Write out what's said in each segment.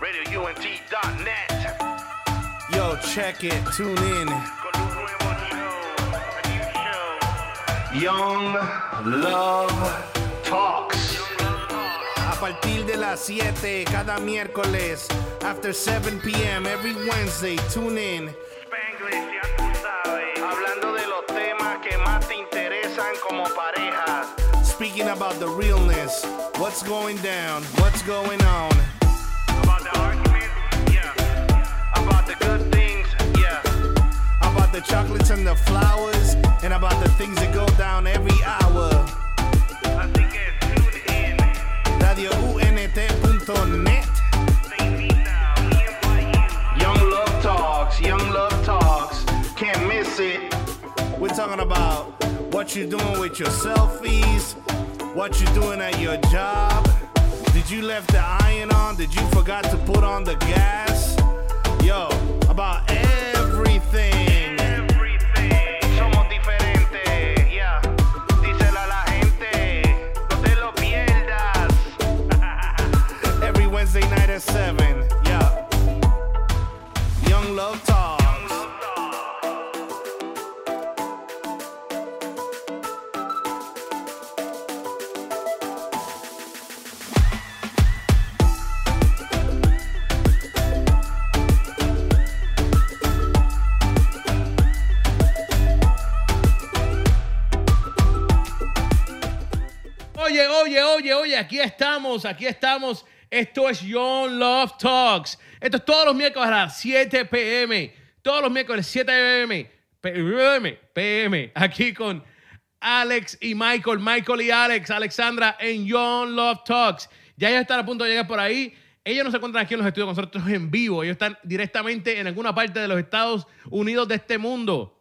RadioUNT.net. Yo, check it, tune in. Young Love Talks. A partir de las 7 cada miércoles, after 7 p.m. every Wednesday, tune in. Spanglish, ya tú sabes. Hablando de los temas que más te interesan como pareja. Speaking about the realness, what's going down, what's going on. The chocolates and the flowers, and about the things that go down every hour. Invita, we invite you. Young Love Talks, Young Love Talks. Can't miss it. We're talking about what you're doing with your selfies, what you're doing at your job. Did you left the iron on? Did you forgot to put on the gas? Yo, about. Everything. 87, yeah. Young Love Talks. Oye, oye, oye, oye, aquí estamos, aquí estamos esto es Young Love Talks. Esto es todos los miércoles a las 7 pm. Todos los miércoles 7 pm. PM, PM. Aquí con Alex y Michael. Michael y Alex. Alexandra en Young Love Talks. Ya ellos están a punto de llegar por ahí. Ellos no se encuentran aquí en los estudios con nosotros en vivo. Ellos están directamente en alguna parte de los Estados Unidos de este mundo.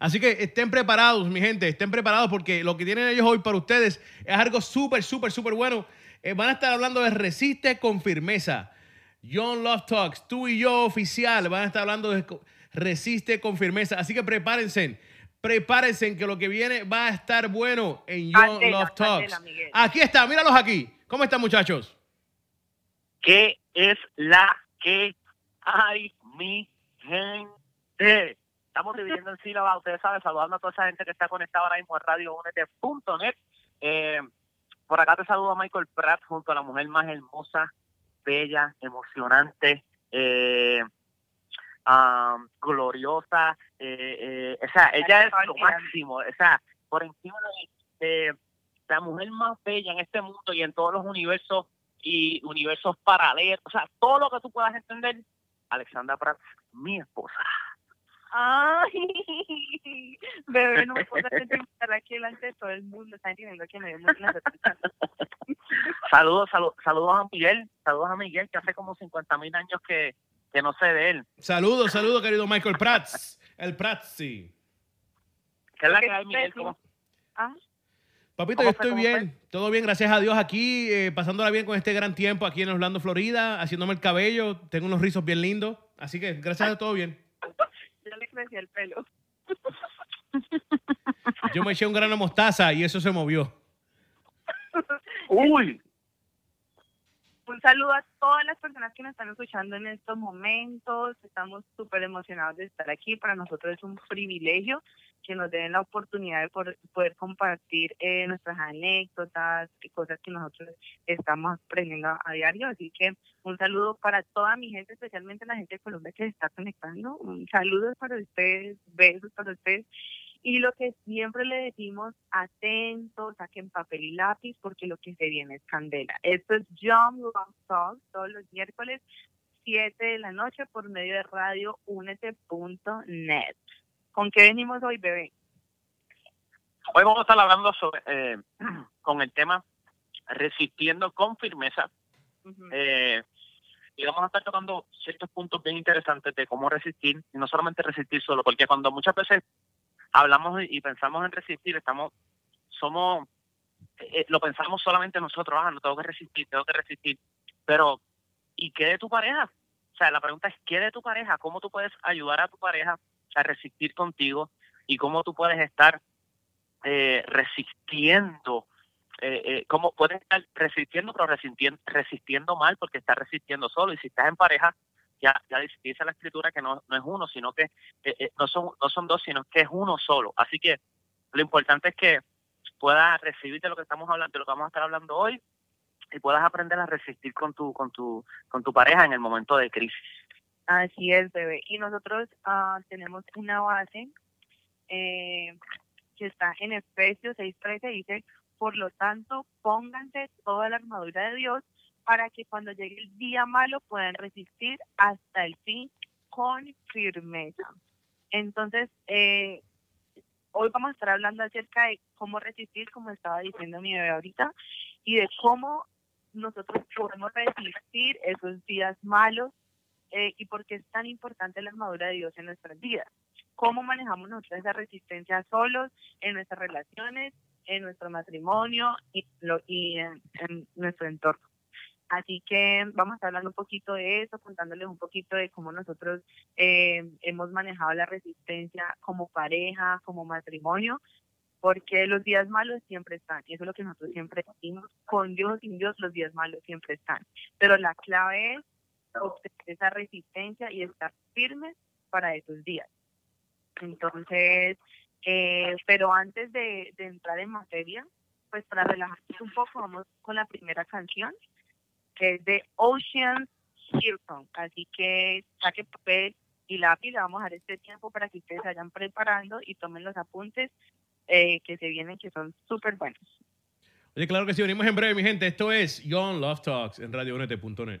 Así que estén preparados, mi gente, estén preparados porque lo que tienen ellos hoy para ustedes es algo súper, súper, súper bueno. Eh, van a estar hablando de Resiste con firmeza. John Love Talks, tú y yo oficial, van a estar hablando de Resiste con firmeza. Así que prepárense, prepárense que lo que viene va a estar bueno en John Candela, Love Talks. candela. Aquí está, míralos aquí. ¿Cómo están, muchachos? ¿Qué es la que hay, mi gente? Estamos dividiendo en sílabas, ustedes saben, saludando a toda esa gente que está conectada ahora mismo a. Eh, por acá te saludo a Michael Pratt junto a la mujer más hermosa, bella, emocionante, eh, ah, gloriosa. eh, eh, o sea, ella es lo máximo. O sea, por encima de, de la mujer más bella en este mundo y en todos los universos y universos paralelos, o sea, todo lo que tú puedas entender, Alexandra Pratt, mi esposa. Ay, bebé, no me puedo estar aquí delante de todo el mundo. Está entendiendo que me las Saludos, saludos, saludos a Miguel, saludos a Miguel, que hace como 50 mil años que, que no sé de él. Saludos, saludos, querido Michael Prats. El Pratzi. ¿Qué es la que hay, Miguel? ¿Cómo- Ah, Papito, ¿Cómo yo estoy ¿Cómo bien, todo bien, gracias a Dios aquí, eh, pasándola bien con este gran tiempo aquí en Orlando, Florida, haciéndome el cabello, tengo unos rizos bien lindos, así que gracias a todo bien. Ya le crecí el pelo. Yo me eché un grano de mostaza y eso se movió. Uy, Un saludo a todas las personas que nos están escuchando en estos momentos. Estamos súper emocionados de estar aquí. Para nosotros es un privilegio que nos den la oportunidad de poder, poder compartir eh, nuestras anécdotas y cosas que nosotros estamos aprendiendo a, diario. Así que un saludo para toda mi gente, especialmente la gente de Colombia que se está conectando. Un saludo para ustedes, besos para ustedes. Y lo que siempre le decimos, atentos, saquen papel y lápiz, porque lo que se viene es candela. Esto es Young Love Talk, todos los miércoles, 7 de la noche, por medio de radio unete.net. ¿Con qué venimos hoy, bebé? hoy vamos a estar hablando sobre, eh, con el tema resistiendo con firmeza. Eh, y vamos a estar tocando ciertos puntos bien interesantes de cómo resistir, y no solamente resistir solo, porque cuando muchas veces hablamos y pensamos en resistir, estamos, somos, eh, lo pensamos solamente nosotros, ah, no tengo que resistir, tengo que resistir, pero, ¿y qué de tu pareja? O sea, la pregunta es, ¿qué de tu pareja? ¿Cómo tú puedes ayudar a tu pareja a resistir contigo? ¿Y cómo tú puedes estar eh, resistiendo eh, eh, cómo puedes estar resistiendo, pero resistiendo, resistiendo mal porque estás resistiendo solo. Y si estás en pareja, ya, ya dice- la escritura que no, no es uno, sino que eh, eh, no, son, no son dos, sino que es uno solo. Así que lo importante es que puedas recibir de lo que estamos hablando, de lo que vamos a estar hablando hoy, y puedas aprender a resistir con tu, con tu, con tu pareja en el momento de crisis. Así es, bebé. Y nosotros ah, tenemos una base eh, que está en Efesios 6:13, dice, por lo tanto, pónganse toda la armadura de Dios para que cuando llegue el día malo puedan resistir hasta el fin con firmeza. Entonces, eh, hoy vamos a estar hablando acerca de cómo resistir, como estaba diciendo mi bebé ahorita, y de cómo nosotros podemos resistir esos días malos eh, y por qué es tan importante la armadura de Dios en nuestras vidas. Cómo manejamos nosotros esa resistencia solos en nuestras relaciones, en nuestro matrimonio y, lo, y en, en nuestro entorno. Así que vamos a estar hablando un poquito de eso, contándoles un poquito de cómo nosotros eh, hemos manejado la resistencia como pareja, como matrimonio, porque los días malos siempre están, y eso es lo que nosotros siempre decimos, con Dios sin Dios los días malos siempre están, pero la clave es obtener esa resistencia y estar firmes para esos días. Entonces, eh, pero antes de, entrar en materia, pues para relajarnos un poco, vamos con la primera canción, que es de Ocean Hilton. Así que saque papel y lápiz, vamos a dar este tiempo para que ustedes vayan preparando y tomen los apuntes eh, que se vienen, que son súper buenos. Oye, claro que sí, venimos en breve, mi gente. Esto es Young Love Talks en radiounete.net.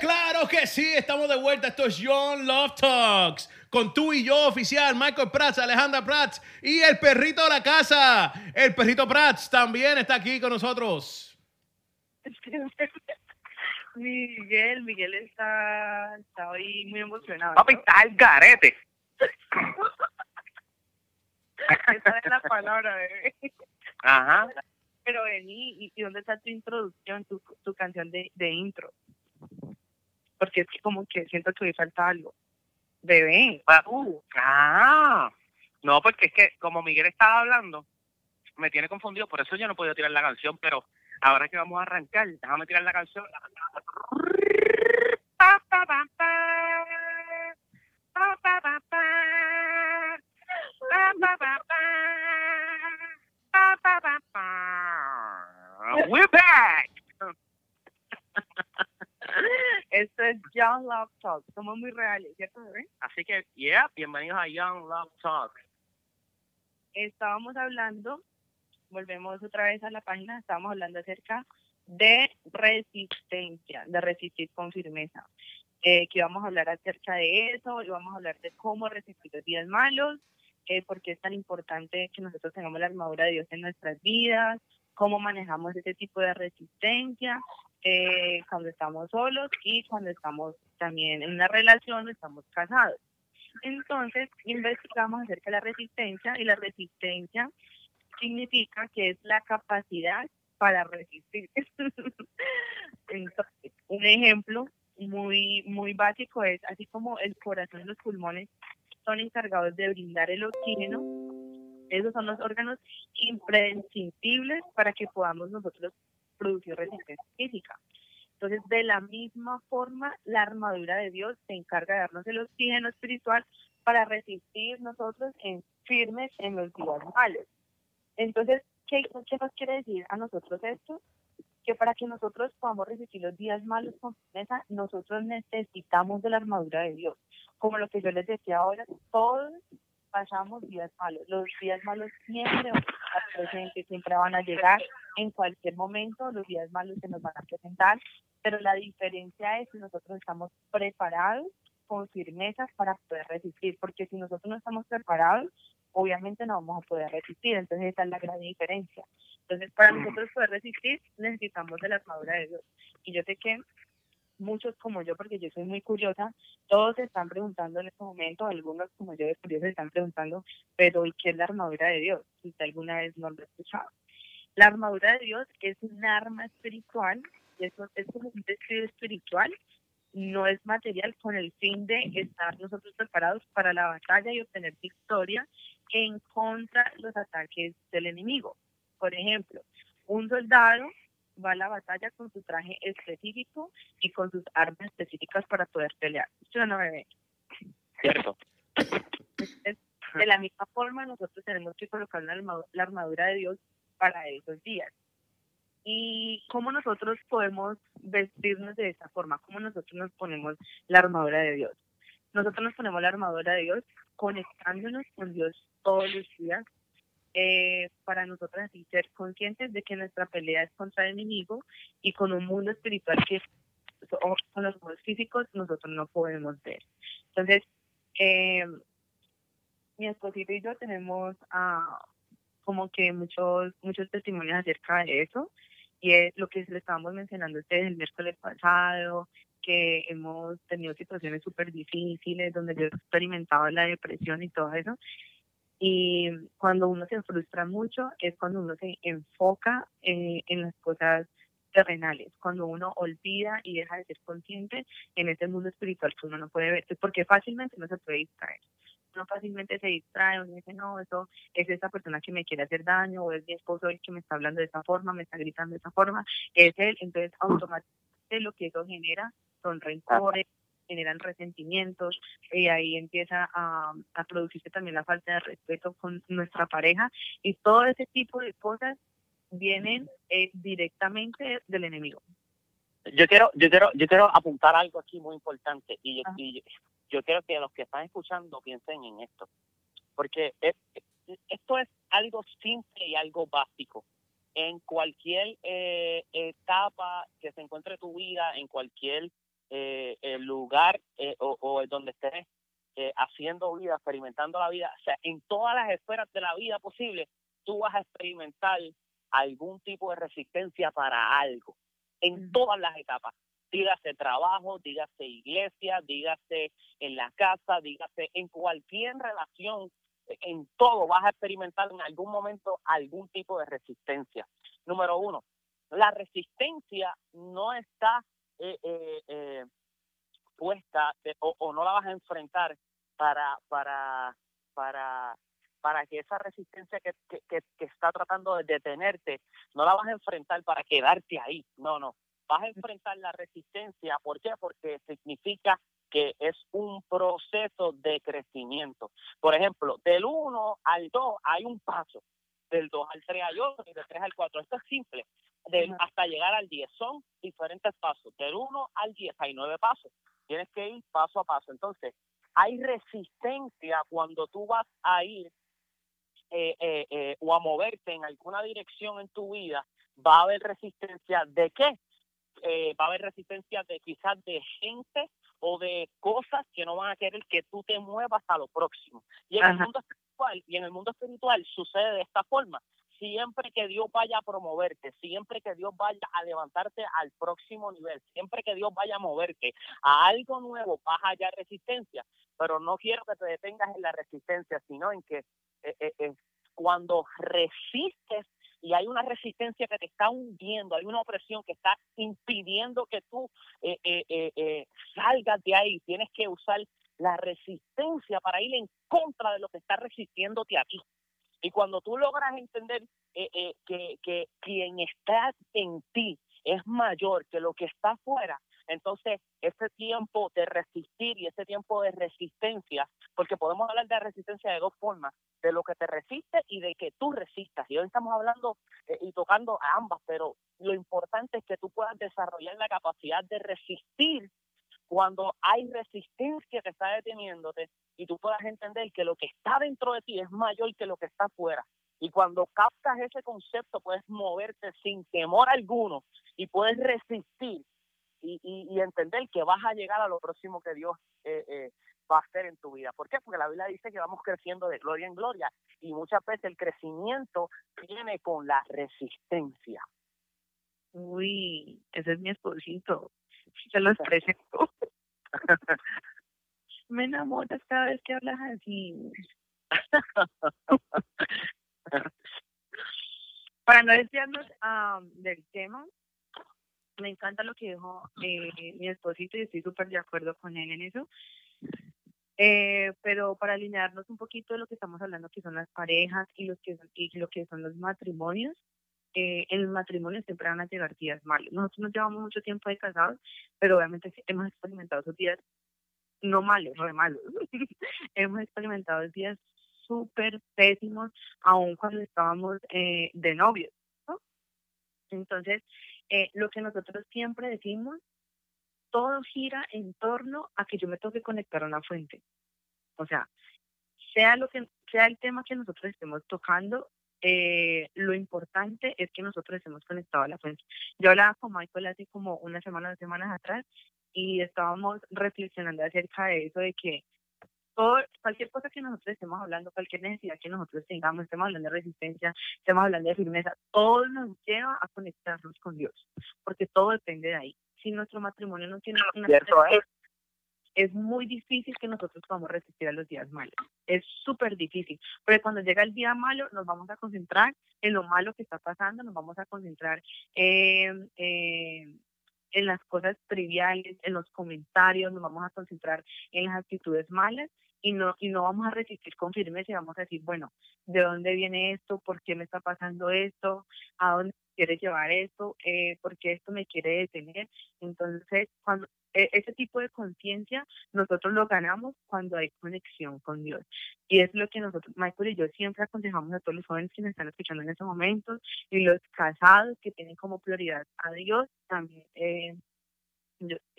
Claro que sí! Estamos de vuelta. Esto es Young Love Talks. Con tú y yo, oficial, Michael Prats, Alejandra Prats y el perrito de la casa. El perrito Prats también está aquí con nosotros. Miguel, Miguel está, está hoy muy emocionado. Papi, ¿no? está el garete. Esa es la palabra, bebé. Ajá. Pero vení, ¿y, y dónde está tu introducción, tu, tu canción de, de intro? Porque es que como que siento que hoy falta algo. Bebé. Uh, ah. No, porque es que como Miguel estaba hablando, me tiene confundido, por eso yo no puedo tirar la canción, pero ahora que vamos a arrancar, déjame tirar la canción. We're back. Esto es Young Love Talk. Somos muy reales, ¿cierto, bebé? Así que, yeah, bienvenidos a Young Love Talk. Estábamos hablando, volvemos otra vez a la página, estábamos hablando acerca de resistencia, de resistir con firmeza. Eh, que íbamos a hablar acerca de eso, y vamos a hablar de cómo resistir los días malos, eh, por qué es tan importante que nosotros tengamos la armadura de Dios en nuestras vidas, cómo manejamos ese tipo de resistencia eh, cuando estamos solos y cuando estamos también en una relación estamos casados. Entonces, investigamos acerca de la resistencia y la resistencia significa que es la capacidad para resistir. Entonces, un ejemplo muy muy básico es así como el corazón y los pulmones son encargados de brindar el oxígeno, esos son los órganos imprescindibles para que podamos nosotros producir resistencia física. Entonces, de la misma forma, la armadura de Dios se encarga de darnos el oxígeno espiritual para resistir nosotros en firmes en los días malos. Entonces, ¿qué, ¿qué nos quiere decir a nosotros esto? Que para que nosotros podamos resistir los días malos con firmeza, nosotros necesitamos de la armadura de Dios. Como lo que yo les decía ahora, todos pasamos días malos. Los días malos siempre van a siempre van a llegar en cualquier momento, los días malos se nos van a presentar, pero la diferencia es que nosotros estamos preparados con firmezas para poder resistir, porque si nosotros no estamos preparados, obviamente no vamos a poder resistir, entonces esa es la gran diferencia. Entonces, para nosotros poder resistir, necesitamos de la armadura de Dios. Y yo sé que muchos como yo, porque yo soy muy curiosa, todos se están preguntando en este momento, algunos como yo de curiosos están preguntando, pero ¿y qué es la armadura de Dios? Si alguna vez no lo ha escuchado. La armadura de Dios es un arma espiritual, eso es como un espiritual, no es material con el fin de estar nosotros preparados para la batalla y obtener victoria en contra de los ataques del enemigo. Por ejemplo, un soldado va a la batalla con su traje específico y con sus armas específicas para poder pelear. Yo no me ve. Cierto. Entonces, de la misma forma, nosotros tenemos que colocar la armadura de Dios para esos días. ¿Y cómo nosotros podemos vestirnos de esa forma? ¿Cómo nosotros nos ponemos la armadura de Dios? Nosotros nos ponemos la armadura de Dios conectándonos con Dios todos los días eh, para nosotros así ser conscientes de que nuestra pelea es contra el enemigo y con un mundo espiritual que con los ojos físicos nosotros no podemos ver. Entonces, eh, mi esposito y yo tenemos ah, como que muchos muchos testimonios acerca de eso y es lo que le estábamos mencionando a ustedes el miércoles pasado que hemos tenido situaciones súper difíciles donde yo he experimentado la depresión y todo eso y cuando uno se frustra mucho es cuando uno se enfoca eh, en las cosas terrenales, cuando uno olvida y deja de ser consciente en ese mundo espiritual que uno no puede ver, porque fácilmente uno se puede distraer. Uno fácilmente se distrae, uno dice, no, eso es esa persona que me quiere hacer daño, o es mi esposo el que me está hablando de esa forma, me está gritando de esa forma, es él, entonces automáticamente lo que eso genera son rencores, generan resentimientos y ahí empieza a, a producirse también la falta de respeto con nuestra pareja y todo ese tipo de cosas vienen eh, directamente del enemigo. Yo quiero, yo quiero, yo quiero apuntar algo aquí muy importante y yo, y yo- yo quiero que los que están escuchando piensen en esto, porque es- esto es algo simple y algo básico. En cualquier eh, etapa que se encuentre tu vida, en cualquier eh, eh, lugar eh, o, o donde estés eh, haciendo vida, experimentando la vida, o sea, en todas las esferas de la vida posible, tú vas a experimentar algún tipo de resistencia para algo, en todas las etapas. Dígase trabajo, dígase iglesia, dígase en la casa, dígase en cualquier relación, en todo vas a experimentar en algún momento algún tipo de resistencia. Número uno, la resistencia no está eh, eh, eh, puesta de- o, o no la vas a enfrentar para para para para que esa resistencia que, que, que- está tratando de detenerte no la vas a enfrentar para quedarte ahí. No no. Vas a enfrentar la resistencia. ¿por qué? porque significa que es un proceso de crecimiento. Por ejemplo del 1 al 2 hay un paso. Del 2 al 3 hay otro y del 3 al 4 esto es simple Ajá. hasta llegar al 10 son diferentes pasos del 1 al 10 hay nueve pasos tienes que ir paso a paso. Entonces, hay resistencia cuando tú vas a ir eh, eh, eh, o a moverte en alguna dirección en tu vida, va a haber resistencia de qué? Eh, va a haber resistencia de quizás de gente o de cosas que no van a querer que tú te muevas a lo próximo. Y en el mundo espiritual, y en el mundo espiritual sucede de esta forma. Siempre que Dios vaya a promoverte, siempre que Dios vaya a levantarte al próximo nivel, siempre que Dios vaya a moverte a algo nuevo, vas a hallar resistencia. Pero no quiero que te detengas en la resistencia, sino en que eh, eh, eh, cuando resistes y hay una resistencia que te está hundiendo, hay una opresión que está impidiendo que tú eh, salgas de ahí, tienes que usar la resistencia para ir en contra de lo que está resistiéndote a ti. Y cuando tú logras entender eh, eh, que, que quien está en ti es mayor que lo que está afuera, entonces ese tiempo de resistir y ese tiempo de resistencia, porque podemos hablar de resistencia de dos formas, de lo que te resiste y de que tú resistas. Y hoy estamos hablando eh, y tocando a ambas, pero lo importante es que tú puedas desarrollar la capacidad de resistir cuando hay resistencia que está deteniéndote y tú puedas entender que lo que está dentro de ti es mayor que lo que está afuera. Y cuando captas ese concepto, puedes moverte sin temor alguno y puedes resistir y, y, y entender que vas a llegar a lo próximo que Dios eh, eh, va a hacer en tu vida. ¿Por qué? Porque la Biblia dice que vamos creciendo de gloria en gloria y muchas veces el crecimiento viene con la resistencia. Uy, ese es mi esposito. Se los presento. Me enamoras cada vez que hablas así. Para no desviarnos del tema, me encanta lo que dijo eh, mi esposito y estoy súper de acuerdo con él en eso. Eh, pero para alinearnos un poquito de lo que estamos hablando, que son las parejas y, los que son, y lo que son los matrimonios, eh, en el matrimonio siempre van a llegar días malos. Nosotros nos llevamos mucho tiempo de casados, pero obviamente hemos experimentado esos días no malos, re malos. hemos experimentado días súper pésimos, aun cuando estábamos eh, de novios. ¿no? Entonces, eh, lo que nosotros siempre decimos, todo gira en torno a que yo me tengo que conectar a una fuente. O sea, sea lo que sea el tema que nosotros estemos tocando, eh, lo importante es que nosotros estemos conectados a la fuente. Yo hablaba con Michael hace como una semana, dos semanas atrás, y estábamos reflexionando acerca de eso, de que todo, cualquier cosa que nosotros estemos hablando, cualquier necesidad que nosotros tengamos, estemos hablando de resistencia, estemos hablando de firmeza, todo nos lleva a conectarnos con Dios, porque todo depende de ahí. Si nuestro matrimonio no tiene una Cierto es. muy difícil que nosotros podamos resistir a los días malos. Es súper difícil. Porque cuando llega el día malo, nos vamos a concentrar en lo malo que está pasando, nos vamos a concentrar en, en- en las cosas triviales, en los comentarios, nos vamos a concentrar en las actitudes malas y no, y no vamos a resistir con firmeza y vamos a decir, bueno, ¿de dónde viene esto? ¿Por qué me está pasando esto? ¿A dónde quiere llevar esto? Eh, ¿Por qué esto me quiere detener? Entonces, cuando ese tipo de conciencia nosotros lo ganamos cuando hay conexión con Dios. Y es lo que nosotros, Michael y yo, siempre aconsejamos a todos los jóvenes que nos están escuchando en estos momentos y los casados que tienen como prioridad a Dios también. Eh,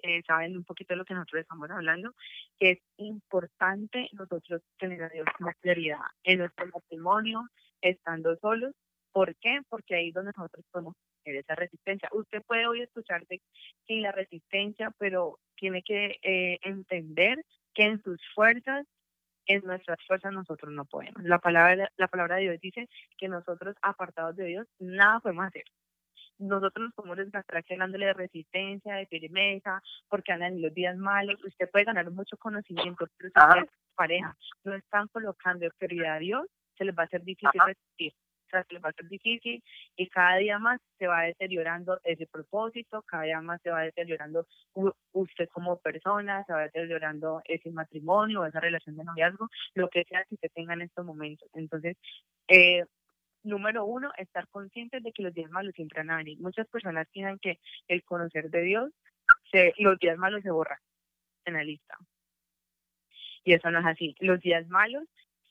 eh, saben un poquito de lo que nosotros estamos hablando, que es importante nosotros tener a Dios como prioridad en nuestro matrimonio, estando solos. ¿Por qué? Porque ahí es donde nosotros podemos tener esa resistencia. Usted puede hoy escucharte sin la resistencia, pero tiene que eh, entender que en sus fuerzas, en nuestras fuerzas nosotros no podemos. La palabra, la palabra de Dios dice que nosotros apartados de Dios nada podemos hacer. Nosotros nos podemos desgastar hablándole de resistencia, de firmeza, porque andan los días malos. Usted puede ganar mucho conocimiento, pero si pareja no están colocando prioridad a Dios, se les va a hacer difícil Ajá. resistir. Se les va a hacer difícil y cada día más se va deteriorando ese propósito, cada día más se va deteriorando usted como persona, se va deteriorando ese matrimonio, esa relación de noviazgo, lo que sea que usted tenga en estos momentos. Entonces, eh, número uno, estar conscientes de que los días malos siempre van a venir. Muchas personas piensan que el conocer de Dios, se, los días malos se borran en la lista. Y eso no es así. Los días malos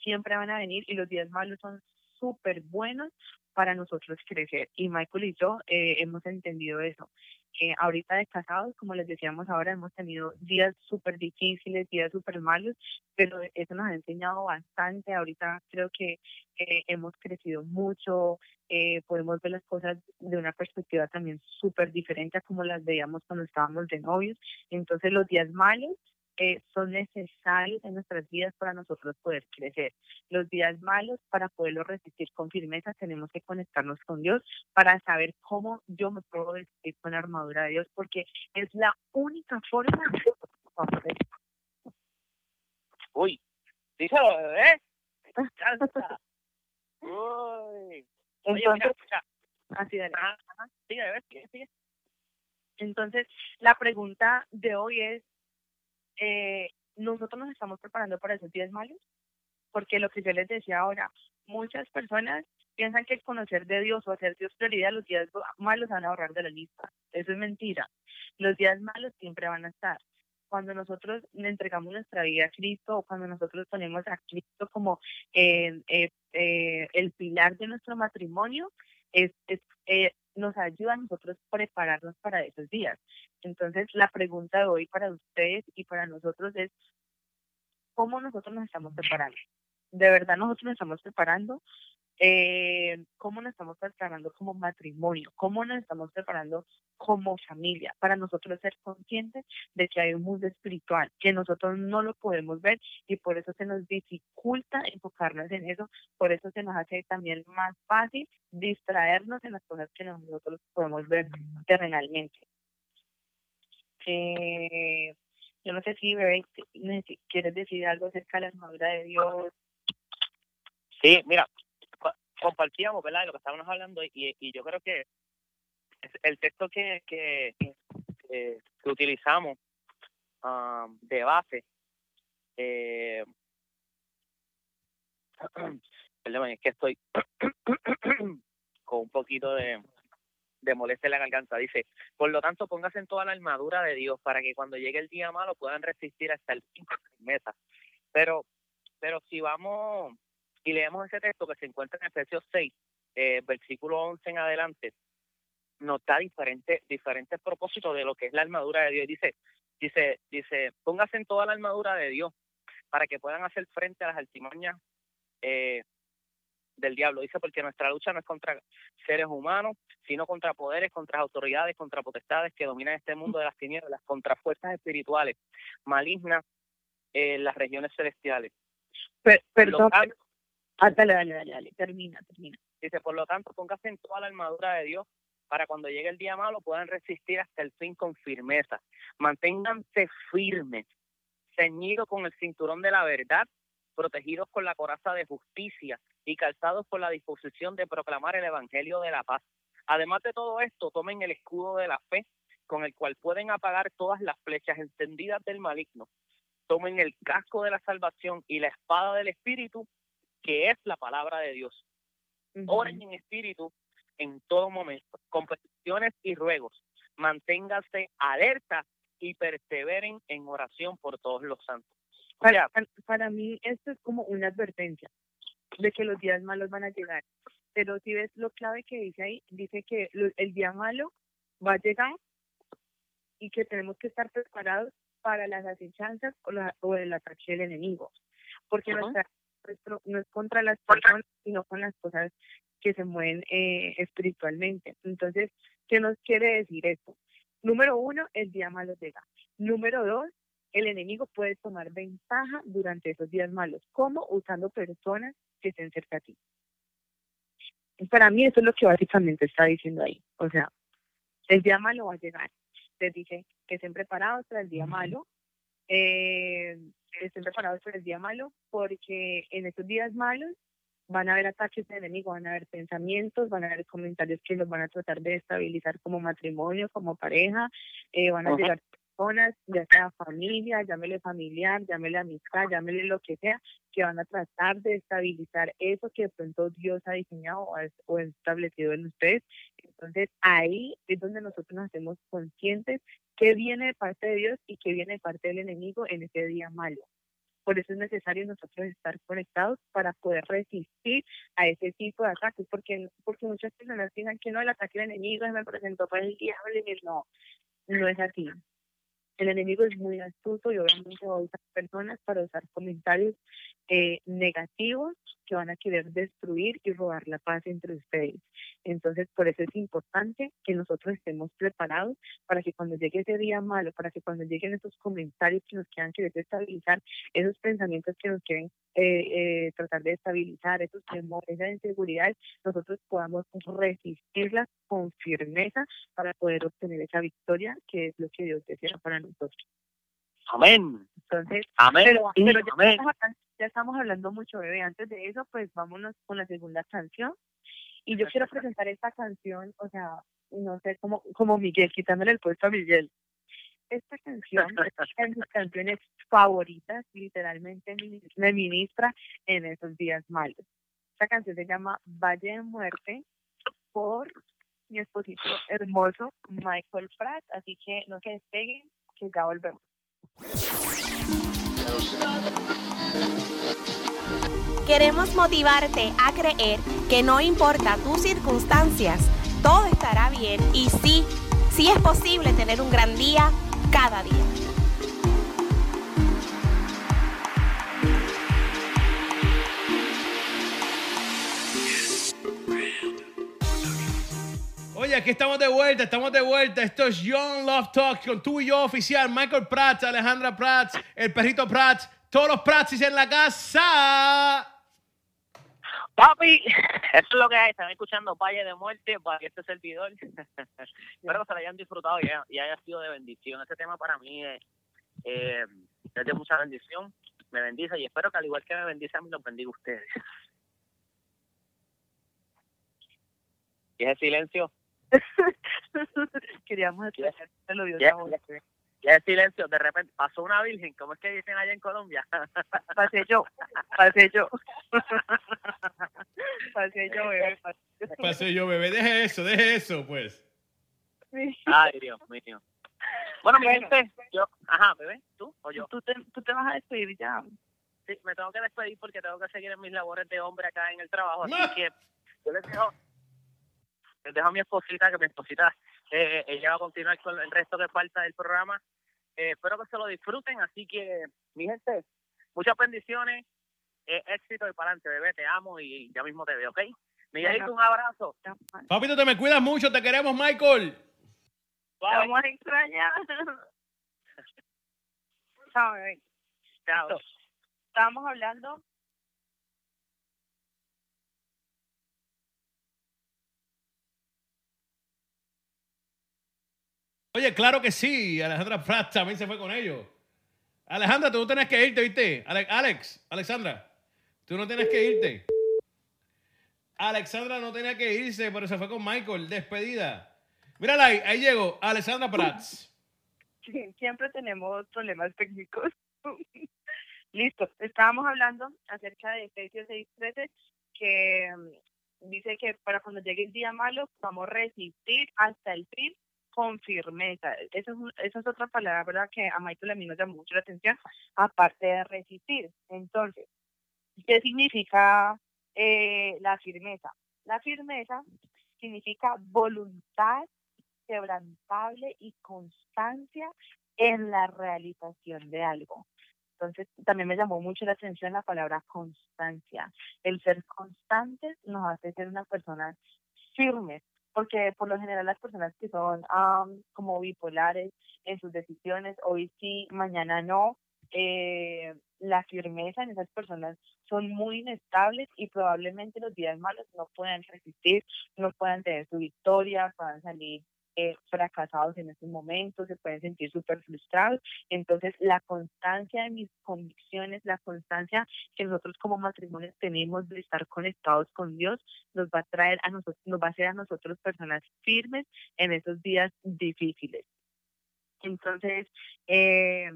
siempre van a venir y los días malos son súper buenos para nosotros crecer. Y Michael y yo eh, hemos entendido eso. Eh, ahorita de casados, como les decíamos ahora, hemos tenido días súper difíciles, días súper malos, pero eso nos ha enseñado bastante. Ahorita creo que eh, hemos crecido mucho, eh, podemos ver las cosas de una perspectiva también súper diferente a como las veíamos cuando estábamos de novios. Entonces los días malos eh, son necesarios en nuestras vidas para nosotros poder crecer. Los días malos, para poderlos resistir con firmeza, tenemos que conectarnos con Dios para saber cómo yo me puedo vestir con la armadura de Dios, porque es la única forma de Uy. Me encanta. Uy. Oye, mira, Entonces, escucha. así bebé, sigue, sigue. Entonces, la pregunta de hoy es, eh, ¿nosotros nos estamos preparando para esos días malos? Porque lo que yo les decía ahora, muchas personas piensan que el conocer de Dios o hacer Dios prioridad, los días malos van a ahorrar de la lista. Eso es mentira. Los días malos siempre van a estar. Cuando nosotros entregamos nuestra vida a Cristo o cuando nosotros ponemos a Cristo como eh, eh, el pilar de nuestro matrimonio, es, es, eh, nos ayuda a nosotros prepararnos para esos días. Entonces, la pregunta de hoy para ustedes y para nosotros es, ¿cómo nosotros nos estamos preparando? ¿De verdad nosotros nos estamos preparando? Eh, ¿Cómo nos estamos preparando como matrimonio? ¿Cómo nos estamos preparando como familia? Para nosotros ser conscientes de que hay un mundo espiritual, que nosotros no lo podemos ver y por eso se nos dificulta enfocarnos en eso, por eso se nos hace también más fácil distraernos en las cosas que nosotros podemos ver terrenalmente. Eh, yo no sé si, bebé, quieres decir algo acerca de la armadura de Dios. Sí, mira, compartíamos, ¿verdad? De lo que estábamos hablando y, y yo creo que el texto que, que, que, utilizamos ah, de base, eh, perdón, es que estoy con un poquito de, de molestia en la garganta. Dice, por lo tanto, póngase en toda la armadura de Dios para que cuando llegue el día malo puedan resistir hasta el fin con firmeza. Pero, pero si vamos y leemos ese texto que se encuentra en Efesios 6, eh, versículo 11 en adelante, nos da diferentes diferentes propósitos de lo que es la armadura de Dios. Dice, dice, dice, póngase en toda la armadura de Dios para que puedan hacer frente a las altimañas eh, del diablo. Dice, porque nuestra lucha no es contra seres humanos, sino contra poderes, contra autoridades, contra potestades que dominan este mundo de las tinieblas, contra fuerzas espirituales malignas en las regiones celestiales. Per- perdón, ah, dale, dale, dale, dale, termina, termina. Dice, por lo tanto, póngase en toda la armadura de Dios para cuando llegue el día malo puedan resistir hasta el fin con firmeza. Manténganse firmes, ceñidos con el cinturón de la verdad, protegidos con la coraza de justicia y calzados con la disposición de proclamar el evangelio de la paz. Además de todo esto, tomen el escudo de la fe con el cual pueden apagar todas las flechas encendidas del maligno. Tomen el casco de la salvación y la espada del espíritu, que es la palabra de Dios oren en espíritu en todo momento, con peticiones y ruegos. Manténganse alerta y perseveren en oración por todos los santos. O Para, sea, para- para mí esto es como una advertencia de que los días malos van a llegar. Pero si ves lo clave que dice ahí, dice que el día malo va a llegar y que tenemos que estar preparados para las acechanzas o, la- o el ataque del enemigo. Porque Ujú. nuestra- nuestro, no es contra las personas, sino con las cosas que se mueven eh, espiritualmente. Entonces, ¿qué nos quiere decir esto? Número uno, el día malo llega. Número dos, el enemigo puede tomar ventaja durante esos días malos. ¿Cómo? Usando personas que estén cerca a ti. Y Para mí eso es lo que básicamente está diciendo ahí. O sea, el día malo va a llegar. Les dice que estén preparados para el día malo. Eh, estén preparados para el día malo porque en esos días malos van a haber ataques de enemigo, van a haber pensamientos, van a haber comentarios que los van a tratar de estabilizar como matrimonio, como pareja, eh, van a llegar personas, ya sea familia, llámele familiar, llámele amistad, llámele lo que sea, que van a tratar de estabilizar eso que de pronto Dios ha diseñado o establecido en ustedes. Entonces ahí es donde nosotros nos hacemos conscientes qué viene de parte de Dios y qué viene de parte del enemigo en ese día malo. Por eso es necesario nosotros estar conectados para poder resistir a ese tipo de ataques, porque, porque muchas personas piensan que no, el ataque del enemigo me presentó para el diablo y no, no es así. El enemigo es muy astuto y obviamente va a usar personas para usar comentarios eh, negativos que van a querer destruir y robar la paz entre ustedes. Entonces, por eso es importante que nosotros estemos preparados para que cuando llegue ese día malo, para que cuando lleguen esos comentarios que nos quieran querer estabilizar, esos pensamientos que nos quieren eh, eh, tratar de estabilizar, esos temores, esa inseguridad, nosotros podamos resistirlas con firmeza para poder obtener esa victoria que es lo que Dios desea para nosotros. amén, Entonces, amén, pero, pero ya, amén. hablando, ya estamos hablando mucho, bebé. Antes de eso, pues vámonos con la segunda canción. Y yo quiero presentar esta canción, o sea, no sé, como, como Miguel, quitándole el puesto a Miguel. Esta canción es de mis canciones favoritas, literalmente me- ministra en esos días malos. Esta canción se llama Valle de Muerte por mi esposito hermoso Michael Pratt. Así que no se despeguen, que ya volvemos. Queremos motivarte a creer que no importa tus circunstancias, todo estará bien y sí, sí es posible tener un gran día cada día. Aquí estamos de vuelta, estamos de vuelta. Esto es Young Love Talk con tú y yo oficial, Michael Prats, Alejandra Prats, el perrito Prats, todos los Pratzis en la casa. Papi, eso es lo que hay. Están escuchando Valle de Muerte para este servidor. Espero que se lo hayan disfrutado y haya, sido de bendición. Este tema para mí es, eh, de mucha bendición. Me bendice y espero que al igual que me bendice a mí, los bendiga a ustedes. ¿Y ese silencio? Queríamos lo dio Ya, Y ese silencio, de repente pasó una virgen, ¿cómo es que dicen allá en Colombia? Pasé yo, pasé yo. pasé yo, bebé. pasé yo. Bebé, deje eso, deje eso, pues. Sí. Ay, Dios mío. Bueno, mi Bueno. gente, yo, ajá, bebé, ¿tú o yo? Tú te, tú te vas a despedir ya. Sí, me tengo que despedir porque tengo que seguir en mis labores de hombre acá en el trabajo. Así que yo les dejo, les dejo a mi esposita, que mi esposita, eh, ella va a continuar con el resto que falta del programa. Eh, espero que se lo disfruten. Así que, mi gente, muchas bendiciones, eh, éxito y para adelante, bebé. Te amo y ya mismo te veo, ¿ok? Miguelito, un abrazo. Papito, te me cuidas mucho, te queremos, Michael. Te Bye. vamos a extrañar. Chao, bebé. Chao. Estábamos hablando Oye, claro que sí, Alejandra Prats también se fue con ellos. Alejandra, tú no tienes que irte, ¿viste? Ale- Alex, Alexandra, tú no tienes que irte. Alexandra no tenía que irse, pero se fue con Michael, despedida. Mírala ahí, ahí llegó, Alexandra Prats. Siempre tenemos problemas técnicos. Listo, estábamos hablando acerca de Efesios 6:13, que mm, dice que para cuando llegue el día malo, vamos a resistir hasta el fin con firmeza. Esa es, un- esa es otra palabra que a Michael a mí llamó mucho la atención, aparte de resistir. Entonces, ¿qué significa eh, la firmeza? La firmeza significa voluntad quebrantable y constancia en la realización de algo. Entonces, también me llamó mucho la atención la palabra constancia. El ser constantes nos hace ser una persona firmes, porque por lo general las personas que son am, como bipolares en sus decisiones, hoy sí, mañana no, eh, la firmeza en esas personas son muy inestables y probablemente los días malos no puedan resistir, no puedan tener su victoria, puedan salir eh, fracasados en estos momentos, se pueden sentir súper frustrados. Entonces, la constancia de mis convicciones, la constancia que nosotros como matrimonio tenemos de estar conectados con Dios, nos va a traer a nosotros, nos va a hacer a nosotros personas firmes en esos días difíciles. Entonces, eh,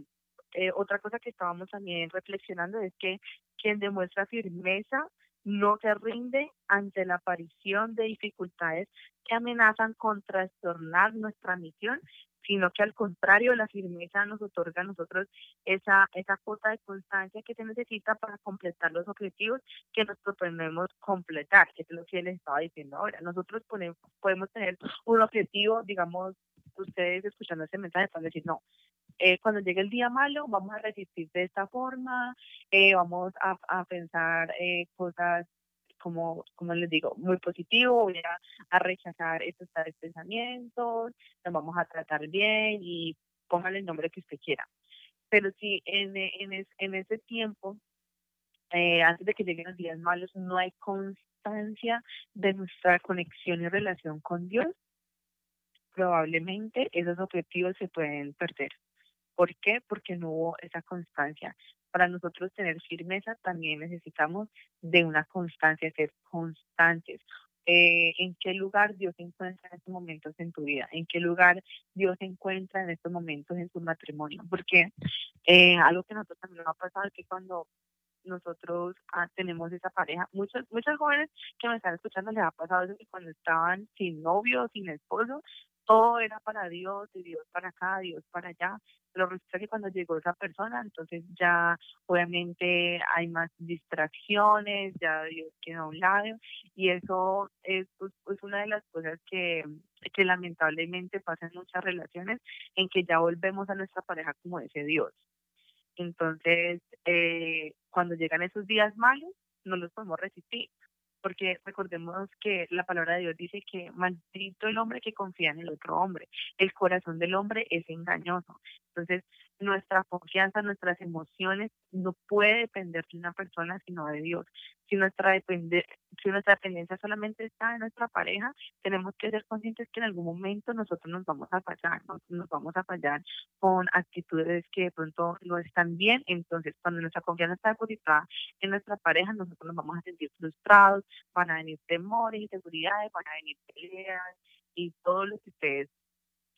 eh, otra cosa que estábamos también reflexionando es que quien demuestra firmeza no se rinde ante la aparición de dificultades que amenazan con trastornar nuestra misión, sino que al contrario, la firmeza nos otorga a nosotros esa, esa cuota de constancia que se necesita para completar los objetivos que nos proponemos completar, que es lo que les estaba diciendo ahora. Nosotros podemos tener un objetivo, digamos, ustedes escuchando ese mensaje pueden decir, no, eh, cuando llegue el día malo vamos a resistir de esta forma, eh, vamos a, a pensar eh, cosas como, como les digo, muy positivo, voy a, rechazar estos tales pensamientos, nos vamos a tratar bien y póngale el nombre que usted quiera. Pero si en, en, es- en ese tiempo, eh, antes de que lleguen los días malos, no hay constancia de nuestra conexión y relación con Dios, probablemente esos objetivos se pueden perder. ¿Por qué? Porque no hubo esa constancia. Para nosotros tener firmeza también necesitamos de una constancia, ser constantes. Eh, ¿En qué lugar Dios encuentra en estos momentos en tu vida? ¿En qué lugar Dios encuentra en estos momentos en tu matrimonio? Porque eh, algo que nosotros también nos ha pasado es que cuando nosotros ah, tenemos esa pareja. Muchos, muchos jóvenes que me están escuchando les ha pasado eso que cuando estaban sin novio, sin esposo, todo era para Dios, y Dios para acá, Dios para allá, pero resulta que cuando llegó esa persona, entonces ya obviamente hay más distracciones, ya Dios queda a un lado, y eso es, pues, es una de las cosas que, que lamentablemente pasa en muchas relaciones, en que ya volvemos a nuestra pareja como ese Dios. Entonces, eh, cuando llegan esos días malos, no los podemos resistir porque recordemos que la palabra de Dios dice que maldito el hombre que confía en el otro hombre. El corazón del hombre es engañoso. Entonces, nuestra confianza, nuestras emociones no puede depender de una persona sino de Dios. Si nuestra depende, si nuestra dependencia solamente está en nuestra pareja, tenemos que ser conscientes que en algún momento nosotros nos vamos a fallar, nos, nos vamos a fallar con actitudes que de pronto no están bien. Entonces, cuando nuestra confianza está depositada en nuestra pareja, nosotros nos vamos a sentir frustrados, van a venir temores, inseguridades, van a venir peleas y todo lo que ustedes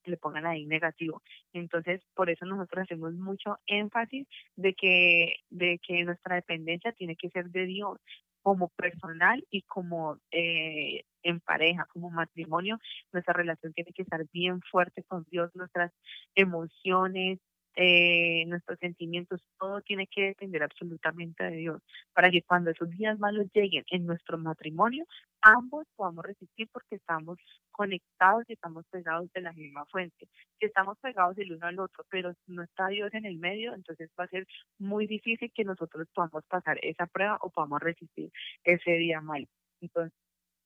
le pongan ahí negativo. Entonces, por eso nosotros hacemos mucho énfasis de que, de que nuestra dependencia tiene que ser de Dios como personal y como eh, en pareja, como matrimonio, nuestra relación tiene que estar bien fuerte con Dios, nuestras emociones, eh, nuestros sentimientos, todo tiene que depender absolutamente de Dios, para que cuando esos días malos lleguen en nuestro matrimonio, ambos podamos resistir porque estamos conectados y estamos pegados de la misma fuente. Si estamos pegados el uno al otro, pero no está Dios en el medio, entonces va a ser muy difícil que nosotros podamos pasar esa prueba o podamos resistir ese día malo. Entonces,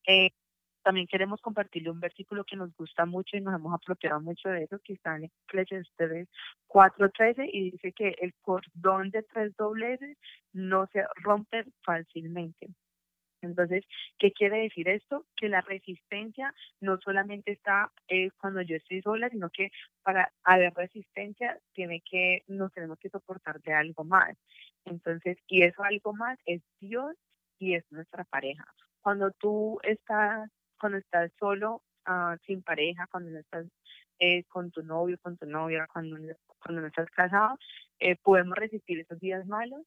eh, también queremos compartirle un versículo que nos gusta mucho y nos hemos apropiado mucho de eso, que está en Eclesiastes 4.13 y dice que el cordón de tres dobleces no se rompe fácilmente. Entonces, ¿qué quiere decir esto? Que la resistencia no solamente está eh, cuando yo estoy sola, sino que para haber resistencia tiene que nos tenemos que soportar de algo más. Entonces, y eso algo más es Dios y es nuestra pareja. Cuando tú estás cuando estás solo, ah, sin pareja, cuando no estás eh, con tu novio, con tu novia, cuando, cuando no estás casado, eh, podemos resistir esos días malos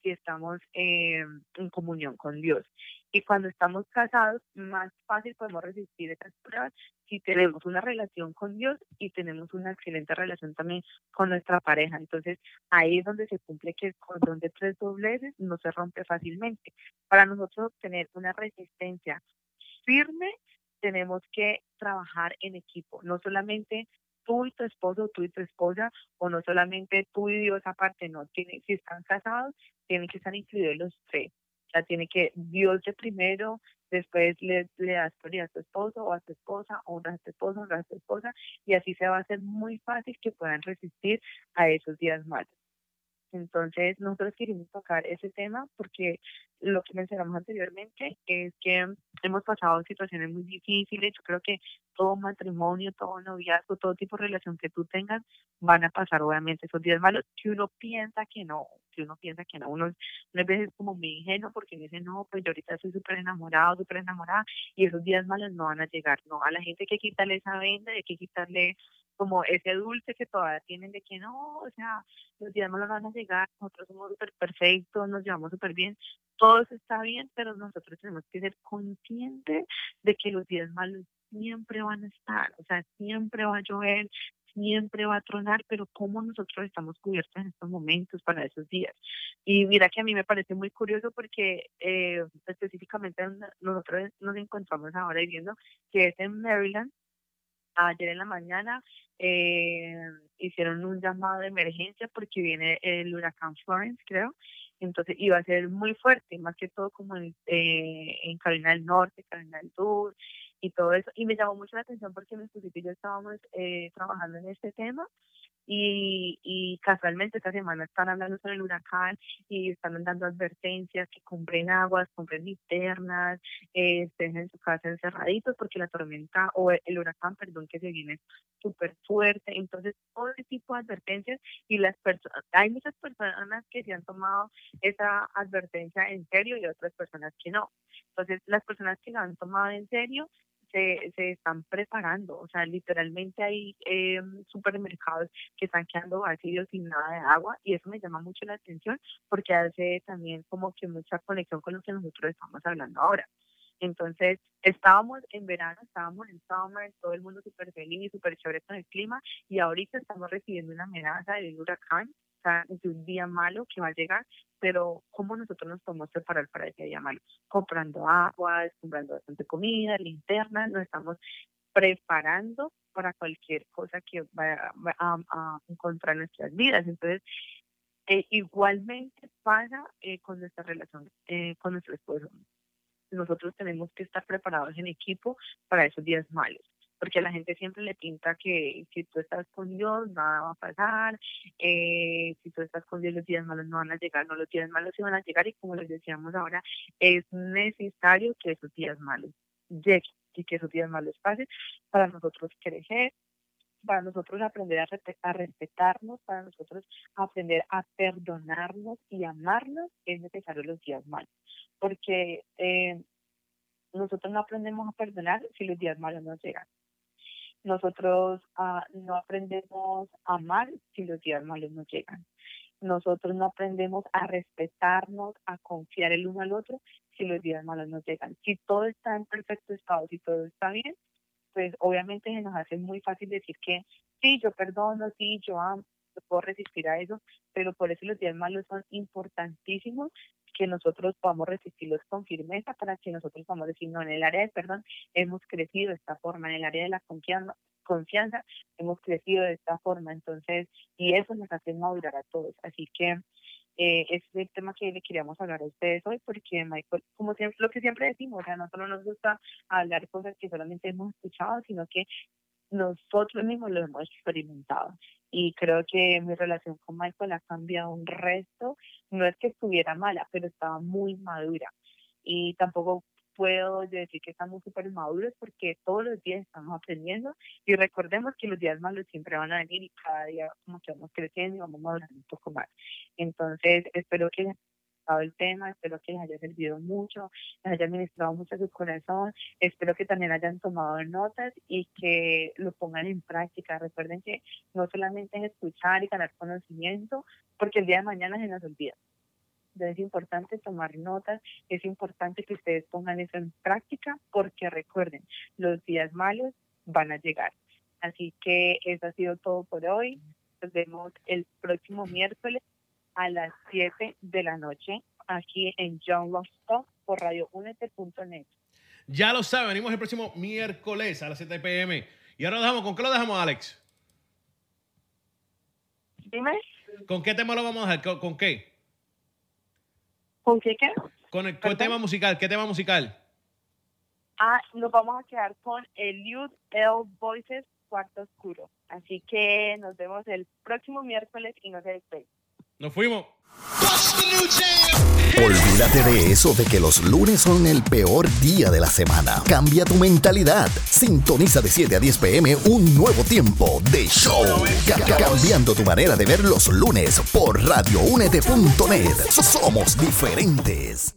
si estamos eh, en comunión con Dios. Y cuando estamos casados, más fácil podemos resistir esas pruebas si tenemos una relación con Dios y tenemos una excelente relación también con nuestra pareja. Entonces, ahí es donde se cumple que el cordón de tres dobleces no se rompe fácilmente. Para nosotros tener una resistencia firme, tenemos que trabajar en equipo, no solamente tú y tu esposo, tú y tu esposa, o no solamente tú y Dios aparte, no, tiene, si están casados, tienen que estar incluidos los tres. O sea, tiene que Dios de primero, después le, le das prioridad a tu esposo o a tu esposa, honras a tu esposo, honras a tu esposa, y así se va a hacer muy fácil que puedan resistir a esos días malos. Entonces, nosotros queremos tocar ese tema porque lo que mencionamos anteriormente es que hemos pasado situaciones muy difíciles. Yo creo que todo matrimonio, todo noviazgo, todo tipo de relación que tú tengas, van a pasar obviamente esos días malos que uno piensa que no, que uno piensa que no. Uno, a veces es como muy ingenuo porque dice, no, pues yo ahorita estoy súper enamorado, súper enamorada y esos días malos no van a llegar. No, a la gente hay que quitarle esa venda, hay que quitarle como ese dulce que todavía tienen de que no, o sea, los días malos van a llegar, nosotros somos súper perfectos, nos llevamos súper bien, todo está bien, pero nosotros tenemos que ser conscientes de que los días malos siempre van a estar, o sea, siempre va a llover, siempre va a tronar, pero cómo nosotros estamos cubiertos en estos momentos para esos días. Y mira que a mí me parece muy curioso porque eh, específicamente nosotros nos encontramos ahora viviendo que es en Maryland, ayer en la mañana eh, hicieron un llamado de emergencia porque viene el huracán Florence, creo. Entonces iba a ser muy fuerte, más que todo como en, eh, en Carolina del Norte, Carolina del Sur y todo eso. Y me llamó mucho la atención porque mi esposito y yo estábamos eh, trabajando en este tema y, y casualmente esta semana están hablando sobre el huracán y están dando advertencias que compren aguas, compren linternas, eh, estén en su casa encerraditos porque la tormenta o el huracán, perdón, que se viene súper fuerte. Entonces, todo tipo de advertencias y las personas, hay muchas personas que se han tomado esa advertencia en serio y otras personas que no. Entonces, las personas que la han tomado en serio se, se están preparando, o sea, literalmente hay eh, supermercados que están quedando vacíos sin nada de agua y eso me llama mucho la atención porque hace también como que mucha conexión con lo que nosotros estamos hablando ahora. Entonces, estábamos en verano, estábamos en summer, todo el mundo súper feliz, súper chévere con el clima, y ahorita estamos recibiendo una amenaza de un huracán, de un día malo que va a llegar, pero ¿cómo nosotros nos podemos preparar para ese día malo? Comprando aguas, comprando bastante comida, linternas, nos estamos preparando para cualquier cosa que vaya va a, encontrar en nuestras vidas. Entonces, eh, igualmente pasa eh, con nuestra relación eh, con nuestro esposo nosotros tenemos que estar preparados en equipo para esos días malos. Porque la gente siempre le pinta que si tú estás con Dios, nada va a pasar. Eh, si tú estás con Dios, los días malos no van a llegar. No, los días malos sí van a llegar. Y como les decíamos ahora, es necesario que esos días malos lleguen y que esos días malos pasen para nosotros crecer, para nosotros aprender a, respe- a respetarnos, para nosotros aprender a perdonarnos y amarnos, es necesario los días malos. Porque eh, nosotros no aprendemos a perdonar si los días malos nos llegan. Nosotros ah, no aprendemos a amar si los días malos nos llegan. Nosotros no aprendemos a respetarnos, a confiar el uno al otro si los días malos nos llegan. Si todo está en perfecto estado, si todo está bien, pues obviamente se nos hace muy fácil decir que sí, yo perdono, sí, yo amo, puedo resistir a eso, pero por eso los días malos son importantísimos que nosotros podamos resistirlos con firmeza para que nosotros podamos decir, no, en el área del perdón hemos crecido de esta forma, en el área de la confianza, confianza hemos crecido de esta forma, entonces, y eso nos hace madurar a todos. Así que eh, es el tema que le queríamos hablar a ustedes hoy, porque Michael, como siempre, lo que siempre decimos, o sea, no nos gusta hablar cosas que solamente hemos escuchado, sino que nosotros mismos lo hemos experimentado. Y creo que mi relación con Michael ha cambiado un resto. No es que estuviera mala, pero estaba muy madura. Y tampoco puedo decir que estamos súper maduros porque todos los días estamos aprendiendo y recordemos que los días malos siempre van a venir y cada día como que vamos creciendo y vamos madurando un poco más. Entonces, espero que gustado el tema, espero que les haya servido mucho, les haya ministrado mucho su corazón, espero que también hayan tomado notas y que lo pongan en práctica. Recuerden que no solamente es escuchar y ganar conocimiento, porque el día de mañana se nos olvida. Entonces es importante tomar notas, es importante que ustedes pongan eso en práctica, porque recuerden, los días malos van a llegar. Así que eso ha sido todo por hoy. Nos vemos el próximo miércoles a las 7 de la noche aquí en John Love Talk por radioúnete.net. Ya lo saben, venimos el próximo miércoles a las 7 pm. Y ahora lo dejamos. ¿Con qué lo dejamos, Alex? Dime, ¿Con qué tema lo vamos a dejar? ¿Con, con qué? ¿con qué qué? Con el con tema musical. ¿Qué tema musical? Ah, nos vamos a quedar con Eliud L. Voices Cuarto Oscuro. Así que nos vemos el próximo miércoles y no se despeguen. Nos fuimos. Olvídate de eso de que los lunes son el peor día de la semana. Cambia tu mentalidad. Sintoniza de 7 a 10 pm un nuevo tiempo de show. Ca- ca- cambiando tu manera de ver los lunes por radioúnete.net. Somos diferentes.